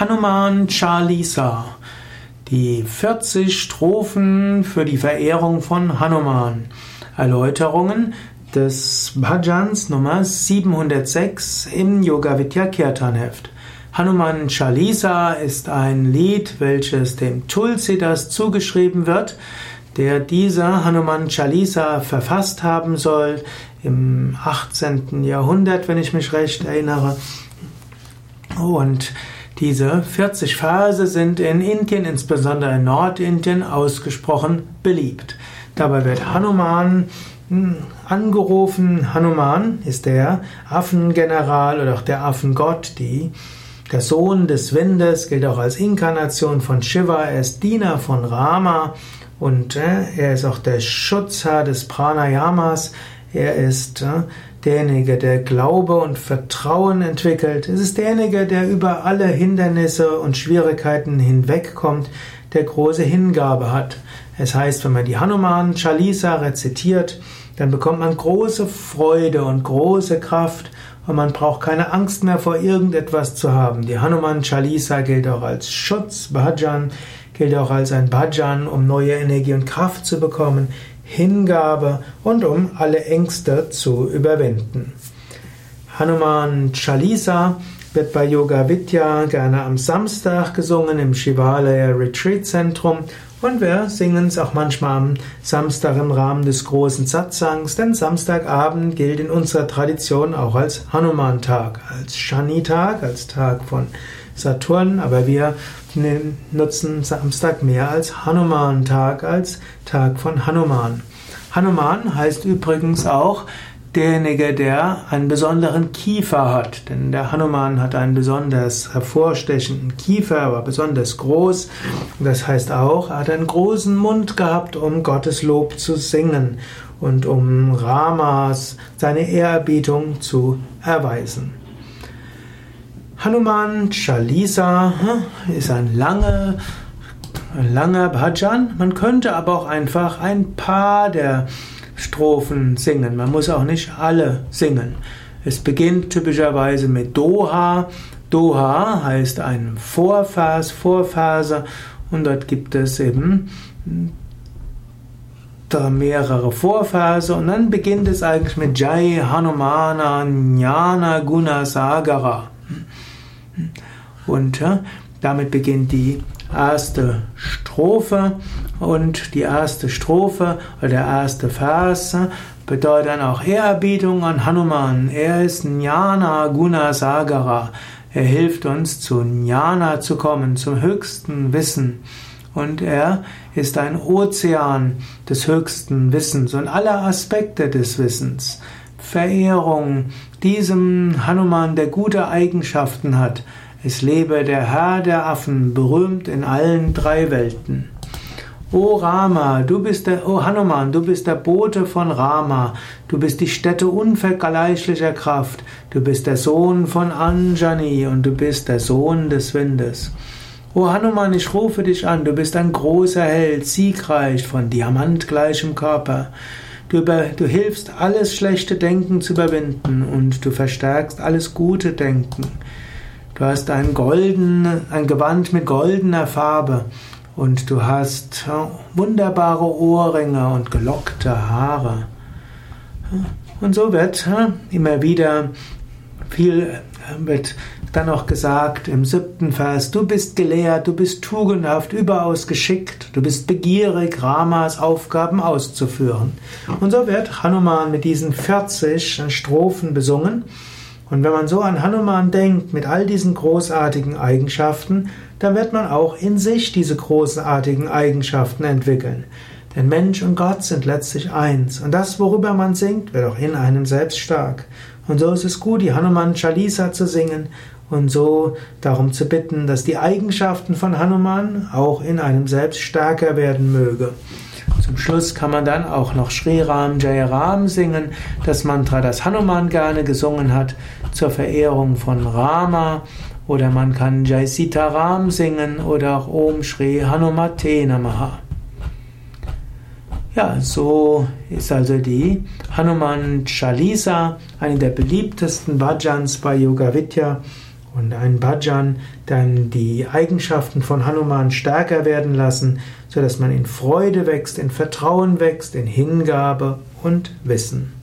Hanuman Chalisa. Die 40 Strophen für die Verehrung von Hanuman. Erläuterungen des Bhajans Nummer 706 im Yoga Vidya Kirtan Heft. Hanuman Chalisa ist ein Lied, welches dem Tulsidas zugeschrieben wird, der dieser Hanuman Chalisa verfasst haben soll im 18. Jahrhundert, wenn ich mich recht erinnere. Und diese 40 Verse sind in Indien, insbesondere in Nordindien, ausgesprochen beliebt. Dabei wird Hanuman hm, angerufen. Hanuman ist der Affengeneral oder auch der Affengott, die, der Sohn des Windes, gilt auch als Inkarnation von Shiva. Er ist Diener von Rama und äh, er ist auch der Schutzherr des Pranayamas. Er ist äh, derjenige, der Glaube und Vertrauen entwickelt. Es ist derjenige, der über alle Hindernisse und Schwierigkeiten hinwegkommt, der große Hingabe hat. Es heißt, wenn man die Hanuman Chalisa rezitiert, dann bekommt man große Freude und große Kraft und man braucht keine Angst mehr vor irgendetwas zu haben. Die Hanuman Chalisa gilt auch als Schutz, Bhajan gilt auch als ein Bhajan, um neue Energie und Kraft zu bekommen. Hingabe und um alle Ängste zu überwinden. Hanuman Chalisa wird bei Yoga Vidya gerne am Samstag gesungen im Shivalaya Retreat Zentrum und wir singen es auch manchmal am Samstag im Rahmen des großen Satsangs, denn Samstagabend gilt in unserer Tradition auch als Hanuman-Tag, als Shani-Tag, als Tag von Saturn, aber wir nutzen Samstag mehr als Hanuman-Tag, als Tag von Hanuman. Hanuman heißt übrigens auch derjenige, der einen besonderen Kiefer hat. Denn der Hanuman hat einen besonders hervorstechenden Kiefer, aber besonders groß. Das heißt auch, er hat einen großen Mund gehabt, um Gottes Lob zu singen und um Ramas seine Ehrerbietung zu erweisen. Hanuman Chalisa hm, ist ein langer, ein langer Bhajan. Man könnte aber auch einfach ein paar der Strophen singen. Man muss auch nicht alle singen. Es beginnt typischerweise mit Doha. Doha heißt ein Vorvers, Vorverse und dort gibt es eben mehrere Vorverse und dann beginnt es eigentlich mit Jai Hanumana Jnana Guna Sagara. Und ja, damit beginnt die erste Strophe und die erste Strophe oder der erste Vers bedeutet dann auch Ehrerbietung an Hanuman. Er ist Jnana Guna Sagara. Er hilft uns zu Jnana zu kommen, zum höchsten Wissen. Und er ist ein Ozean des höchsten Wissens und aller Aspekte des Wissens. Verehrung diesem Hanuman, der gute Eigenschaften hat. Es lebe der Herr der Affen, berühmt in allen drei Welten. O Rama, du bist der, O Hanuman, du bist der Bote von Rama, du bist die Stätte unvergleichlicher Kraft, du bist der Sohn von Anjani und du bist der Sohn des Windes. O Hanuman, ich rufe dich an, du bist ein großer Held, siegreich, von diamantgleichem Körper. Du, über, du hilfst, alles schlechte Denken zu überwinden und du verstärkst alles gute Denken. Du hast ein, golden, ein Gewand mit goldener Farbe und du hast wunderbare Ohrringe und gelockte Haare. Und so wird immer wieder viel wird dann auch gesagt im siebten Vers, du bist gelehrt, du bist tugendhaft, überaus geschickt, du bist begierig, Ramas Aufgaben auszuführen. Und so wird Hanuman mit diesen 40 Strophen besungen. Und wenn man so an Hanuman denkt, mit all diesen großartigen Eigenschaften, dann wird man auch in sich diese großartigen Eigenschaften entwickeln. Denn Mensch und Gott sind letztlich eins. Und das, worüber man singt, wird auch in einem selbst stark. Und so ist es gut, die Hanuman Chalisa zu singen und so darum zu bitten, dass die Eigenschaften von Hanuman auch in einem selbst stärker werden möge. Zum Schluss kann man dann auch noch Sri Ram Jai Ram singen, das Mantra, das Hanuman gerne gesungen hat, zur Verehrung von Rama. Oder man kann Jai Sita Ram singen oder auch Om Shri Hanumate Namaha. Ja, so ist also die Hanuman Chalisa, eine der beliebtesten Bhajans bei Yoga Vidya. Und ein Bhajan dann die Eigenschaften von Hanuman stärker werden lassen, sodass man in Freude wächst, in Vertrauen wächst, in Hingabe und Wissen.